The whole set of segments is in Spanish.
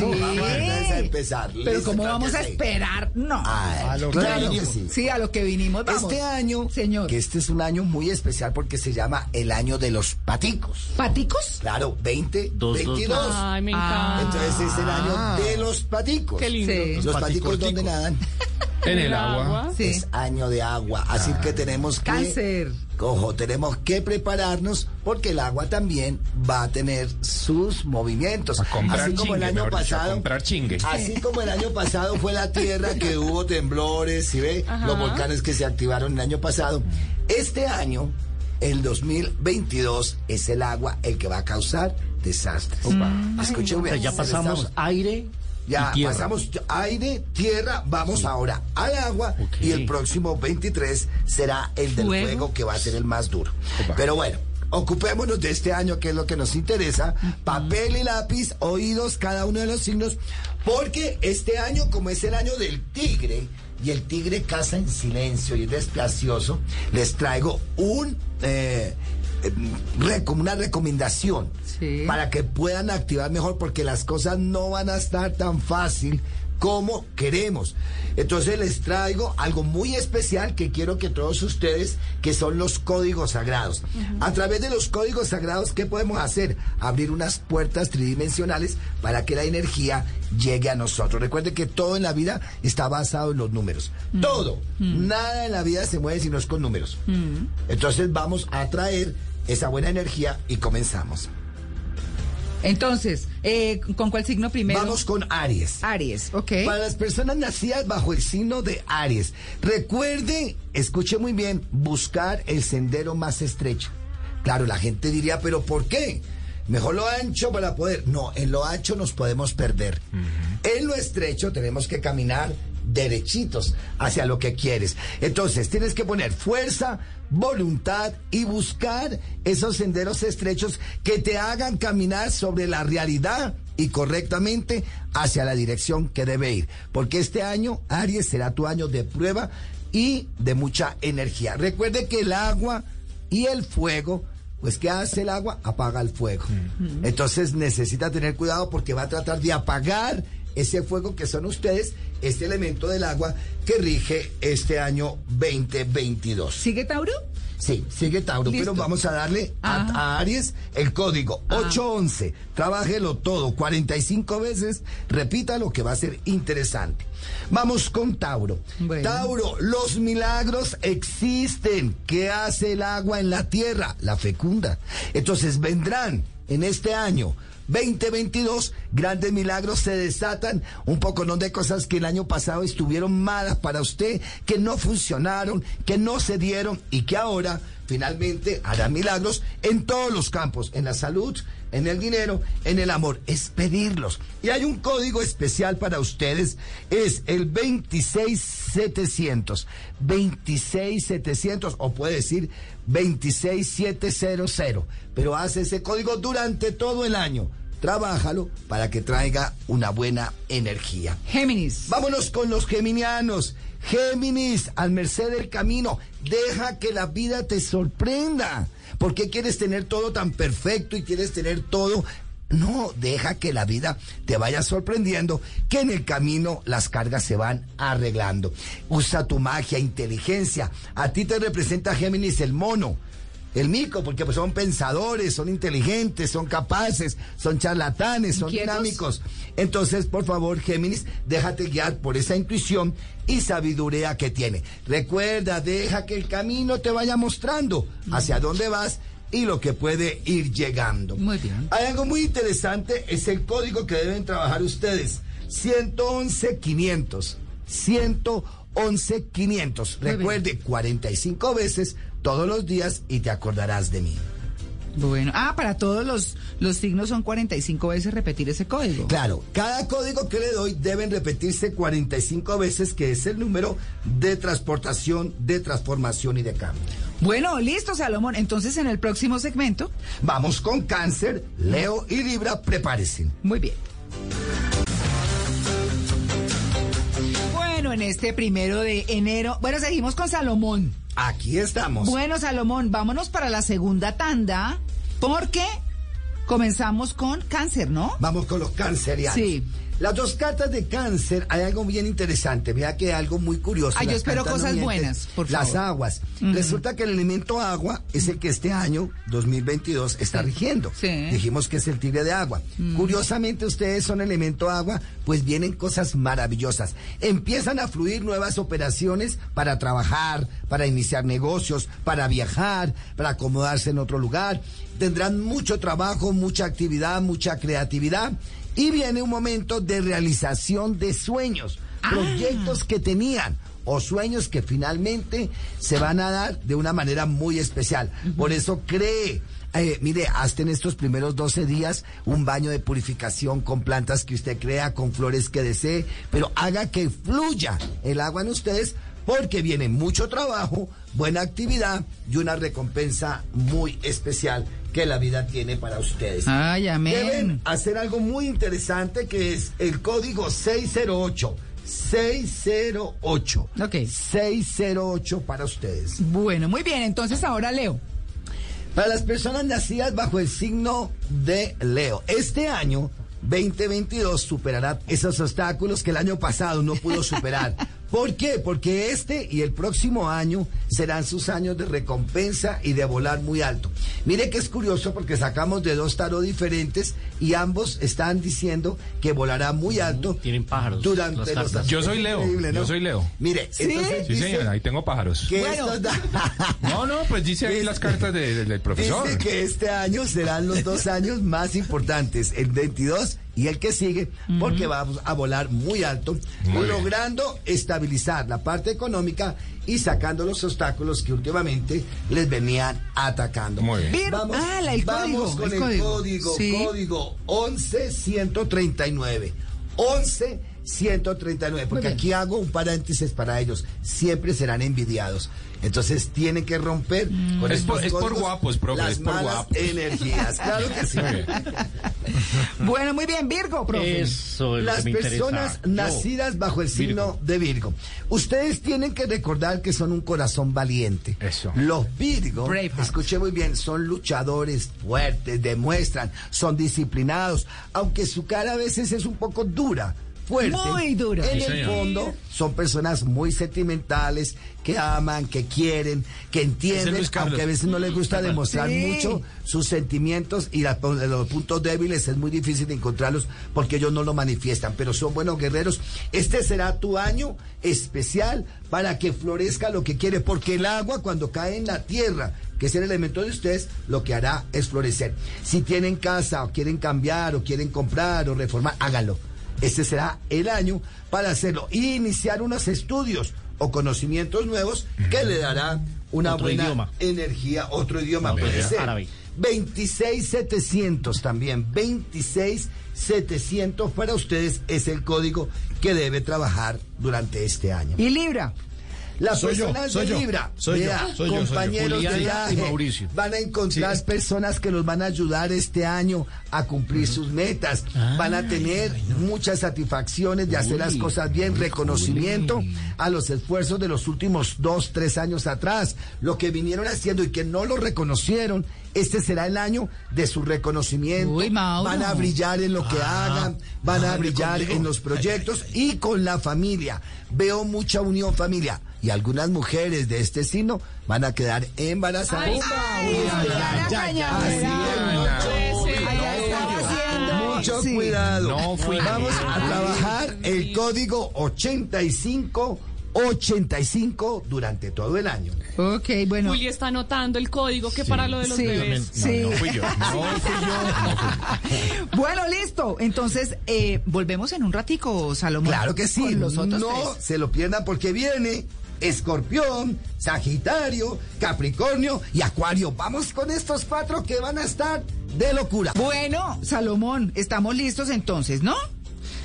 Vamos, Sí. vamos a empezar. Pero Listo, ¿cómo vamos a esperar? No. Ay, A lo que claro que vinimos. sí. Sí, a lo que vinimos, vamos. Este año, Señor. que este es un año muy especial porque se llama el año de los paticos. ¿Paticos? Claro, 20, Dos, dos, 22. dos. Ay, me Ah. encanta. Entonces es el año de los paticos. Qué lindo. Sí. Los Los paticos, paticos ¿dónde nadan? En el agua. Sí. Es año de agua. Así que tenemos que... Cáncer. Ojo, tenemos que prepararnos porque el agua también va a tener sus movimientos. A comprar así como el año mejor dicho, a pasado. comprar chingue. Así como el año pasado fue la tierra que hubo temblores, ¿sí ve? Ajá. Los volcanes que se activaron el año pasado. Este año, el 2022, es el agua el que va a causar desastres. Escuchen O sea, bien. ya pasamos aire ya pasamos aire, tierra, vamos ahora al agua y el próximo 23 será el del fuego, Fuego. que va a ser el más duro. Opa. Pero bueno, ocupémonos de este año que es lo que nos interesa. Papel y lápiz, oídos, cada uno de los signos, porque este año como es el año del tigre y el tigre caza en silencio y es despacioso, les traigo un... eh, como una recomendación Sí. para que puedan activar mejor porque las cosas no van a estar tan fácil como queremos. Entonces les traigo algo muy especial que quiero que todos ustedes, que son los códigos sagrados. A través de los códigos sagrados, ¿qué podemos hacer? Abrir unas puertas tridimensionales para que la energía llegue a nosotros. Recuerden que todo en la vida está basado en los números. Todo. Nada en la vida se mueve si no es con números. Entonces vamos a traer esa buena energía y comenzamos. Entonces, eh, ¿con cuál signo primero? Vamos con Aries. Aries, ok. Para las personas nacidas bajo el signo de Aries, recuerden, escuche muy bien, buscar el sendero más estrecho. Claro, la gente diría, pero ¿por qué? Mejor lo ancho para poder. No, en lo ancho nos podemos perder. En lo estrecho tenemos que caminar derechitos hacia lo que quieres. Entonces, tienes que poner fuerza, voluntad y buscar esos senderos estrechos que te hagan caminar sobre la realidad y correctamente hacia la dirección que debe ir. Porque este año, Aries, será tu año de prueba y de mucha energía. Recuerde que el agua y el fuego, pues ¿qué hace el agua? Apaga el fuego. Entonces necesita tener cuidado porque va a tratar de apagar ese fuego que son ustedes, este elemento del agua que rige este año 2022. ¿Sigue Tauro? Sí, sigue Tauro, Listo. pero vamos a darle a, Ajá. a Aries el código 811. Trabájelo todo 45 veces, repita lo que va a ser interesante. Vamos con Tauro. Bueno. Tauro, los milagros existen. ¿Qué hace el agua en la tierra? La fecunda. Entonces vendrán en este año 2022, grandes milagros se desatan, un poco ¿no? de cosas que el año pasado estuvieron malas para usted, que no funcionaron, que no se dieron y que ahora finalmente hará milagros en todos los campos, en la salud, en el dinero, en el amor, es pedirlos. Y hay un código especial para ustedes, es el 26700, 26700 o puede decir 26700, pero hace ese código durante todo el año. Trabájalo para que traiga una buena energía. Géminis. Vámonos con los geminianos. Géminis, al merced del camino, deja que la vida te sorprenda. ¿Por qué quieres tener todo tan perfecto y quieres tener todo? No, deja que la vida te vaya sorprendiendo, que en el camino las cargas se van arreglando. Usa tu magia, inteligencia. A ti te representa Géminis el mono. El mico, porque pues son pensadores, son inteligentes, son capaces, son charlatanes, son dinámicos. Entonces, por favor, Géminis, déjate guiar por esa intuición y sabiduría que tiene. Recuerda, deja que el camino te vaya mostrando hacia dónde vas y lo que puede ir llegando. Muy bien. Hay algo muy interesante, es el código que deben trabajar ustedes. 111 500. 111 500. Muy bien. Recuerde, 45 veces todos los días y te acordarás de mí. Bueno. Ah, para todos los, los signos son 45 veces repetir ese código. Claro, cada código que le doy deben repetirse 45 veces, que es el número de transportación, de transformación y de cambio. Bueno, listo, Salomón. Entonces, en el próximo segmento. Vamos con cáncer, Leo y Libra, prepárense. Muy bien. Bueno, en este primero de enero. Bueno, seguimos con Salomón. Aquí estamos. Bueno, Salomón, vámonos para la segunda tanda. Porque comenzamos con cáncer, ¿no? Vamos con los cancerianos. Sí. Las dos cartas de cáncer, hay algo bien interesante. Vea que hay algo muy curioso. Ay, yo Las espero cosas no buenas, por Las favor. aguas. Resulta que el elemento agua es el que este año, 2022, está rigiendo. Sí. Mm. Dijimos que es el tigre de agua. Curiosamente, ustedes son elemento agua, pues vienen cosas maravillosas. Empiezan a fluir nuevas operaciones para trabajar, para iniciar negocios, para viajar, para acomodarse en otro lugar. Tendrán mucho trabajo, mucha actividad, mucha creatividad. Y viene un momento de realización de sueños, proyectos que tenían o sueños que finalmente se van a dar de una manera muy especial. Por eso cree. eh, mire, hasta en estos primeros 12 días un baño de purificación con plantas que usted crea, con flores que desee, pero haga que fluya el agua en ustedes porque viene mucho trabajo, buena actividad y una recompensa muy especial que la vida tiene para ustedes. Ay, amén. Deben hacer algo muy interesante que es el código 608. 608. Ok. 608 para ustedes. Bueno, muy bien, entonces ahora leo. Para las personas nacidas bajo el signo de Leo, este año 2022 superará esos obstáculos que el año pasado no pudo superar. ¿Por qué? Porque este y el próximo año serán sus años de recompensa y de volar muy alto. Mire que es curioso porque sacamos de dos tarot diferentes y ambos están diciendo que volará muy alto. Tienen pájaros, Durante los. Yo soy Leo, yo soy Leo. Mire, entonces Sí, dice señor, ahí tengo pájaros. que Bueno. da- No, no, pues dice ahí las cartas de- de- del profesor. Dice que este año serán los dos años más importantes, el 22 y el que sigue, porque vamos a volar muy alto, Muy bien. logrando estabilizar la parte económica y sacando los obstáculos que últimamente les venían atacando. Muy bien. Vir- ah, la- el vamos código, con el el código. código, Sí. código 11139. 11139, porque aquí hago un paréntesis para ellos. Siempre serán envidiados. Entonces tienen que romper con Es por- es por guapos, profe, las es por malas guapos. energías. Claro que sí. Bueno, muy bien, Virgo, profe. Eso es lo Las que me interesa. personas Yo. nacidas bajo el signo Virgo. de Virgo. Ustedes tienen que recordar que son un corazón valiente. Eso. Los Virgo, Braveheart. escuché muy bien, son luchadores fuertes, demuestran, son disciplinados, aunque su cara a veces es un poco dura. Fuerte. Muy dura. En Sí, el señor. fondo son personas muy sentimentales, que aman, que quieren, que entienden, aunque a veces no les gusta demostrar Sí. mucho sus sentimientos y la- los puntos débiles es muy difícil de encontrarlos porque ellos no lo manifiestan, pero son buenos guerreros. Este será tu año especial para que florezca lo que quiere, porque el agua cuando cae en la tierra, que es el elemento de ustedes, lo que hará es florecer. Si tienen casa o quieren cambiar o quieren comprar o reformar, háganlo. Este será el año para hacerlo y iniciar unos estudios o conocimientos nuevos que le dará una Otro buena idioma. energía, otro idioma puede ser. Árabe. 26700 también, 26700 para ustedes es el código que debe trabajar durante este año. Y Libra. Las Soy yo, personas soy de yo, Libra, soy yo, vea, soy yo, soy yo. compañeros Julián de y viaje, Mauricio. van a encontrar Sí, personas que los van a ayudar este año a cumplir sus metas, van a tener muchas satisfacciones de hacer las Uy, cosas bien, reconocimiento a los esfuerzos de los últimos dos, tres años atrás, lo que vinieron haciendo y que no lo reconocieron. Este será el año de su reconocimiento. Uy. Van a brillar en lo que hagan, van a brillar en los proyectos y con la familia. Veo mucha unión familia y algunas mujeres de este signo van a quedar embarazadas. Mucho Sí. cuidado. No fui. Vamos a trabajar el código 8585 durante todo el año. Ok, bueno. Juli está anotando el código que para lo de los Sí, bebés. sí. No fui yo. No fui yo. Bueno, listo. Entonces, eh, volvemos en un ratico, Salomón. Claro que sí. Con los otros no tres. se lo pierdan porque viene Escorpión, Sagitario, Capricornio y Acuario. Vamos con estos cuatro que van a estar de locura. Bueno, Salomón, estamos listos entonces, ¿no?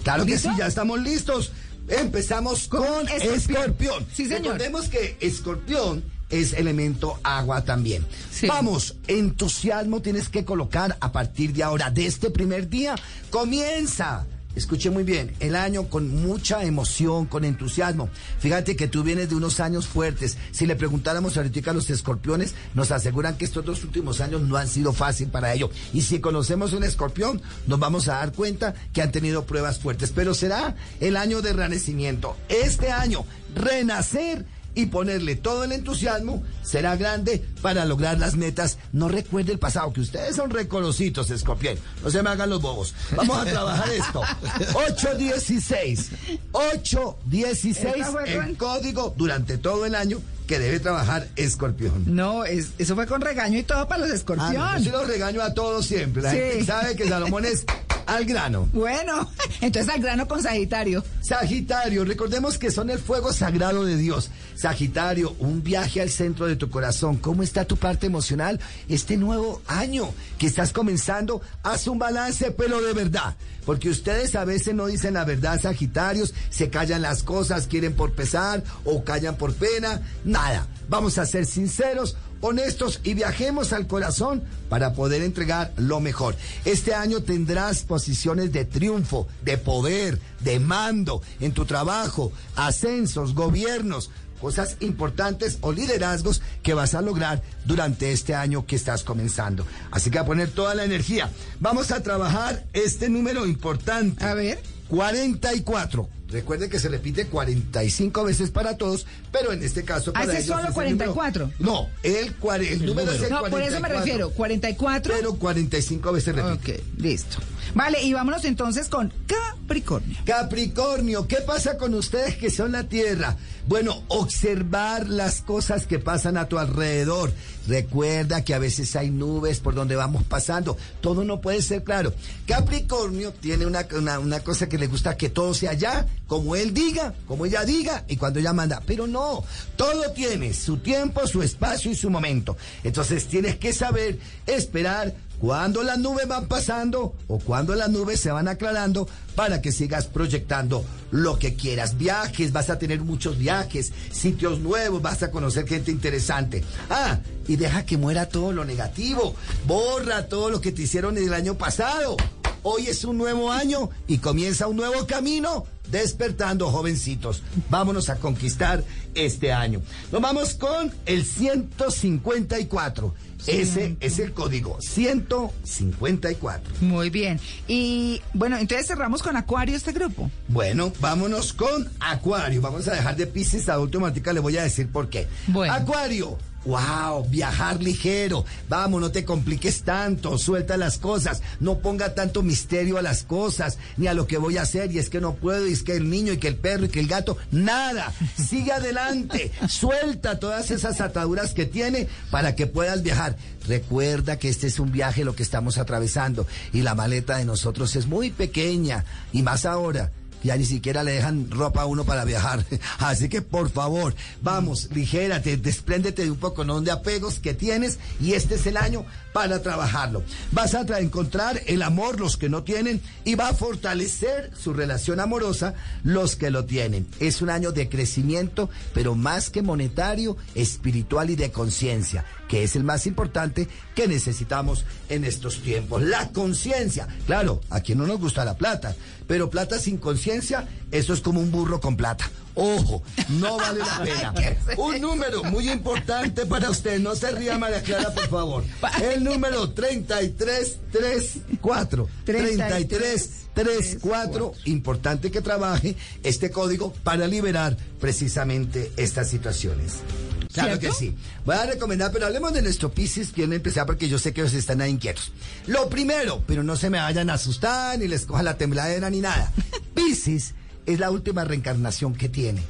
Claro que sí, ya estamos listos. Empezamos con, Con Escorpión. Escorpión. Sí, señor. Recordemos que Escorpión es elemento agua también. Sí. Vamos, entusiasmo tienes que colocar a partir de ahora, de este primer día, comienza. Escuche muy bien, el año con mucha emoción, con entusiasmo. Fíjate que tú vienes de unos años fuertes. Si le preguntáramos ahorita a los escorpiones, nos aseguran que estos dos últimos años no han sido fácil para ellos. Y si conocemos un escorpión, nos vamos a dar cuenta que han tenido pruebas fuertes. Pero será el año de renacimiento. Este año, renacer y ponerle todo el entusiasmo será grande para lograr las metas. No recuerde el pasado, que ustedes son reconocidos, Escorpión. No se me hagan los bobos. Vamos a trabajar esto. 816. 816 en código durante todo el año que debe trabajar escorpión. No, es, eso fue con regaño y todo para los Ah, escorpión. no, yo sí los regaño a todos siempre. La Sí. gente sabe que Salomón es al grano. Bueno, entonces al grano con Sagitario. Sagitario, recordemos que son el fuego sagrado de Dios. Sagitario, un viaje al centro de tu corazón. ¿Cómo está tu parte emocional? Este nuevo año que estás comenzando, haz un balance, pero de verdad. Porque ustedes a veces no dicen la verdad, Sagitarios, se callan las cosas, quieren por pesar o callan por pena. Nada. Vamos a ser sinceros, honestos y viajemos al corazón para poder entregar lo mejor. Este año tendrás posiciones de triunfo, de poder, de mando en tu trabajo, ascensos, gobiernos, cosas importantes o liderazgos que vas a lograr durante este año que estás comenzando. Así que a poner toda la energía. Vamos a trabajar este número importante. A ver. 44. Recuerden que se repite 45 veces para todos, pero en este caso para ¿Hace ellos solo es el 44? número- No, el, cuare- el número es el No, por eso me 44, refiero. 44. Pero 45 veces repite. Ok, listo. Vale, y vámonos entonces con Capricornio. Capricornio, ¿qué pasa con ustedes que son la Tierra? Bueno, observar las cosas que pasan a tu alrededor. Recuerda que a veces hay nubes por donde vamos pasando. Todo no puede ser claro. Capricornio tiene una, una, una cosa que le gusta que todo sea ya, como él diga, como ella diga y cuando ella manda. Pero no, todo tiene su tiempo, su espacio y su momento. Entonces tienes que saber esperar cuando las nubes van pasando o cuando las nubes se van aclarando para que sigas proyectando lo que quieras. Viajes, vas a tener muchos viajes, sitios nuevos, vas a conocer gente interesante. Ah, y deja que muera todo lo negativo. Borra todo lo que te hicieron el año pasado. Hoy es un nuevo año y comienza un nuevo camino. Despertando, jovencitos. Vámonos a conquistar este año. Nos vamos con el 154. Ese es el código 154. Muy bien. Y bueno, entonces cerramos con Acuario este grupo. Bueno, vámonos con Acuario. Vamos a dejar de Pisces a última mática, le voy a decir por qué. Bueno. Acuario. Wow, viajar ligero. Vamos, no te compliques tanto. Suelta las cosas. No ponga tanto misterio a las cosas, ni a lo que voy a hacer. Y es que no puedo, y es que el niño, y que el perro, y que el gato. Nada. Sigue adelante. Suelta todas esas ataduras que tiene para que puedas viajar. Recuerda que este es un viaje lo que estamos atravesando. Y la maleta de nosotros es muy pequeña. Y más ahora ya ni siquiera le dejan ropa a uno para viajar. Así que por favor, vamos, ligérate, despréndete de un poco ¿no? de apegos que tienes y este es el año para trabajarlo. Vas a tra- encontrar el amor los que no tienen y va a fortalecer su relación amorosa los que lo tienen. Es un año de crecimiento, pero más que monetario, espiritual y de conciencia, que es el más importante que necesitamos en estos tiempos. La conciencia. Claro, a quien no nos gusta la plata, pero plata sin conciencia, eso es como un burro con plata. Ojo, no vale la pena. Un número muy importante para usted. No se ría, María Clara, por favor. El número 3334. 3334. Importante que trabaje este código para liberar precisamente estas situaciones. Claro ¿Cierto? que sí. Voy a recomendar, pero hablemos de nuestro Pisces, quiero empezar porque yo sé que ellos están ahí inquietos. Lo primero, pero no se me vayan a asustar, ni les coja la tembladera, ni nada. Pisces es la última reencarnación que tiene.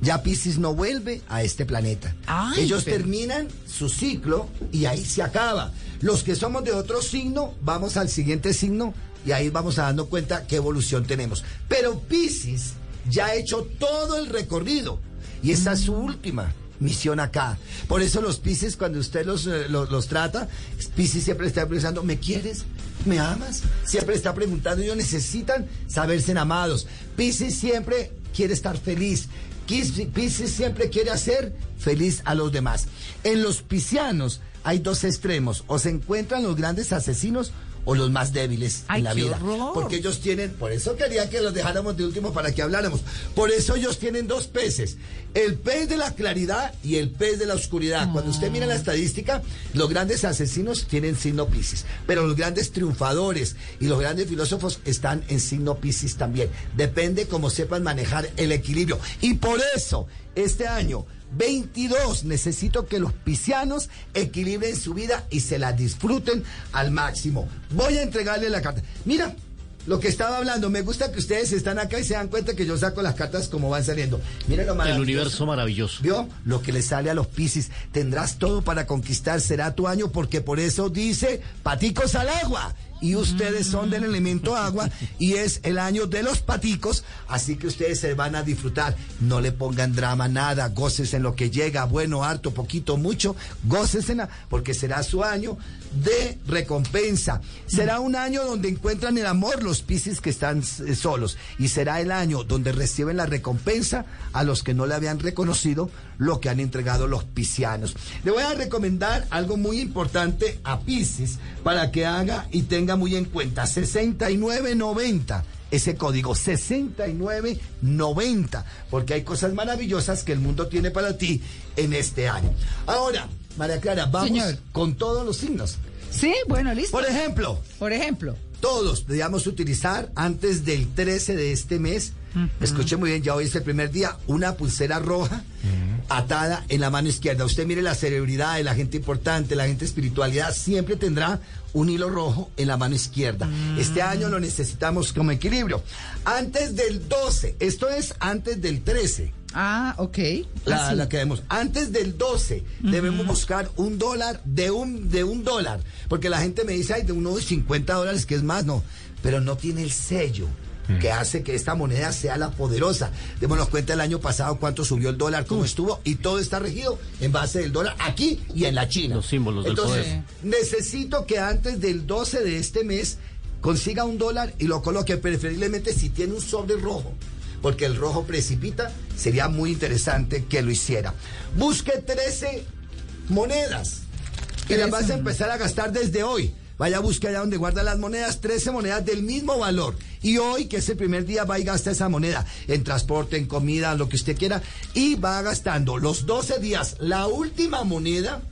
Ya Pisces no vuelve a este planeta. Ay, Ellos pero- terminan su ciclo y ahí se acaba. Los que somos de otro signo, vamos al siguiente signo y ahí vamos a dando cuenta qué evolución tenemos. Pero Pisces ya ha hecho todo el recorrido y esa es su última misión acá. Por eso los Pisces, cuando usted los, eh, los, los trata, Pisces siempre está pensando, ¿me quieres? ¿Me amas? Siempre está preguntando, ellos necesitan saberse amados. Pisces siempre quiere estar feliz. Pisces siempre quiere hacer feliz a los demás. En los piscianos hay dos extremos, o se encuentran los grandes asesinos o los más débiles Ay, en la vida. horror. Porque ellos tienen, por eso quería que los dejáramos de último para que habláramos. Por eso ellos tienen dos peces, el pez de la claridad y el pez de la oscuridad. Cuando usted mira la estadística, los grandes asesinos tienen signo Piscis, pero los grandes triunfadores y los grandes filósofos están en signo Piscis también. Depende cómo sepan manejar el equilibrio. Y por eso, este año 22 necesito que los piscianos equilibren su vida y se la disfruten al máximo. Voy a entregarle la carta. Mira, lo que estaba hablando, me gusta que ustedes están acá y se dan cuenta que yo saco las cartas como van saliendo. Mira lo El maravilloso. universo maravilloso. ¿Vio? Lo que le sale a los Piscis. Tendrás todo para conquistar. Será tu año porque por eso dice paticos al agua. Y ustedes son del elemento agua y es el año de los paticos. Así que ustedes se van a disfrutar. No le pongan drama, nada. Goces en lo que llega. Bueno, harto, poquito, mucho. Goces en la, porque será su año de recompensa. Será un año donde encuentran el amor los Piscis que están eh, solos. Y será el año donde reciben la recompensa a los que no le habían reconocido lo que han entregado los piscianos. Le voy a recomendar algo muy importante a Piscis para que haga y tenga muy en cuenta. 6990 ese código 6990, porque hay cosas maravillosas que el mundo tiene para ti en este año. Ahora, María Clara, vamos Señor. con todos los signos. Sí, bueno, listo. Por ejemplo, Por ejemplo. todos debíamos utilizar antes del 13 de este mes, escuche muy bien, ya hoy es el primer día, una pulsera roja atada en la mano izquierda. Usted mire la celebridad, la gente importante, la gente espiritualidad, siempre tendrá un hilo rojo en la mano izquierda. Este año lo necesitamos como equilibrio. Antes del 12, esto es antes del 13. Ah, ok. La, Así. la que vemos. Antes del 12 debemos buscar un dólar de un, de un dólar. Porque la gente me dice, ay, de unos 50 dólares, que es más, no. Pero no tiene el sello que hace que esta moneda sea la poderosa. Démonos cuenta el año pasado cuánto subió el dólar, cómo estuvo, y todo está regido en base del dólar aquí y en la China. Los símbolos del Entonces, poder. necesito que antes del 12 de este mes consiga un dólar y lo coloque, preferiblemente si tiene un sobre rojo porque el rojo precipita, sería muy interesante que lo hiciera. Busque 13 monedas y las vas a empezar a gastar desde hoy. Vaya a buscar allá donde guarda las monedas, 13 monedas del mismo valor. Y hoy, que es el primer día, va y gasta esa moneda en transporte, en comida, lo que usted quiera. Y va gastando los 12 días. La última moneda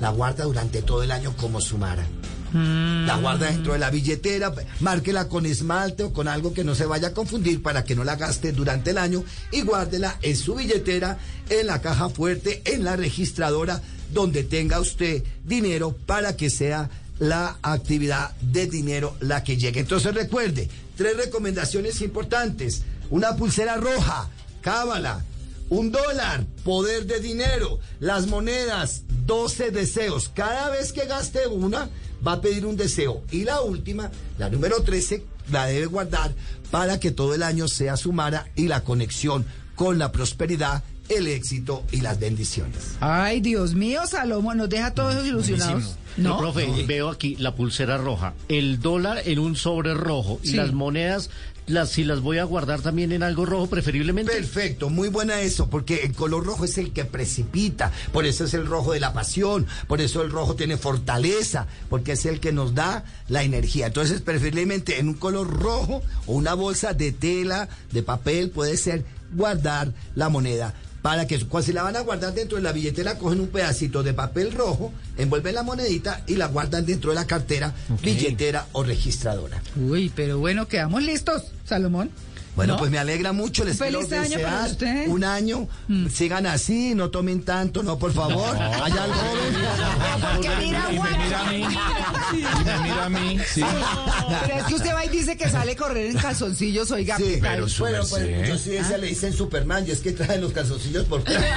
la guarda durante todo el año como sumara. La guarda dentro de la billetera, márquela con esmalte o con algo que no se vaya a confundir para que no la gaste durante el año y guárdela en su billetera, en la caja fuerte, en la registradora, donde tenga usted dinero para que sea la actividad de dinero la que llegue. Entonces recuerde, tres recomendaciones importantes. Una pulsera roja, cábala, un dólar, poder de dinero, las monedas, 12 deseos. Cada vez que gaste una, va a pedir un deseo. Y la última, la número 13, la debe guardar para que todo el año sea sumara y la conexión con la prosperidad, el éxito y las bendiciones. Ay, Dios mío, Salomón, nos deja todos ilusionados. No, No, profe, veo aquí la pulsera roja, el dólar en un sobre rojo y las monedas, las si las voy a guardar también en algo rojo, preferiblemente. Perfecto, muy buena eso, porque el color rojo es el que precipita, por eso es el rojo de la pasión, por eso el rojo tiene fortaleza, porque es el que nos da la energía. Entonces, preferiblemente en un color rojo o una bolsa de tela, de papel, puede ser guardar la moneda. Para que cuando si la van a guardar dentro de la billetera, cogen un pedacito de papel rojo, envuelven la monedita y la guardan dentro de la cartera, billetera o registradora. Uy, pero bueno, quedamos listos, Salomón. Bueno, ¿No? pues me alegra mucho, les Feliz quiero año para usted. Mm. un año, sigan así, no tomen tanto, no, por favor, allá al joven. Y me mira a mí. Sí. pero es que usted va y dice que sale a correr en calzoncillos, oiga. Sí, Pero su bueno, pues, yo sí, esa le dicen Superman, y es que trae los calzoncillos por fuera.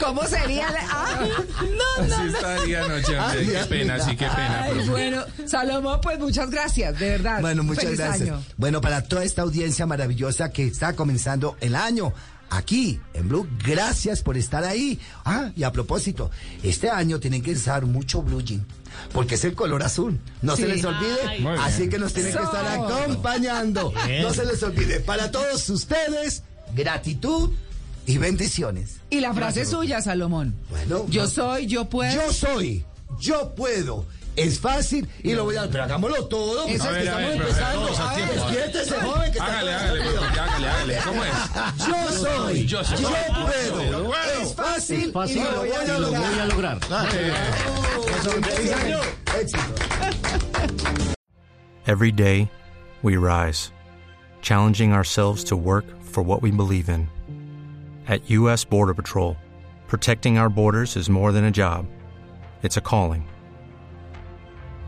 ¿Cómo sería? la- Ah, no, no, Así estaría anoche, hombre. Qué pena, sí, qué pena. Ay, bueno, Salomón, pues muchas gracias, de verdad. Bueno, muchas Feliz gracias. año. Bueno, para toda esta audiencia maravillosa que está comenzando el año. Aquí en Blue, gracias por estar ahí. Ah, y a propósito, este año tienen que usar mucho blue jean, porque es el color azul. No se les olvide, Ay. Así que nos tienen que estar acompañando. No se les olvide. Para todos ustedes, gratitud y bendiciones. Y la frase suya, Salomón. Bueno, Yo no- soy, yo puedo. Yo soy yo puedo. Es fácil y lo voy a... Pero hagámoslo todo, es es que A ver, a estamos ver, empezando. todos a ah, tiempo. Despiértese, joven, que está Hágale, todo hágale, hágale, hágale. ¿Cómo es? Yo soy, yo, Yo soy. puedo. Yo puedo. Es fácil, Fácil y lo voy a y lo voy a lograr. lograr. Éxito. Every day, we rise, challenging ourselves to work for what we believe in. At U.S. Border Patrol, protecting our borders is more than a job, it's a calling.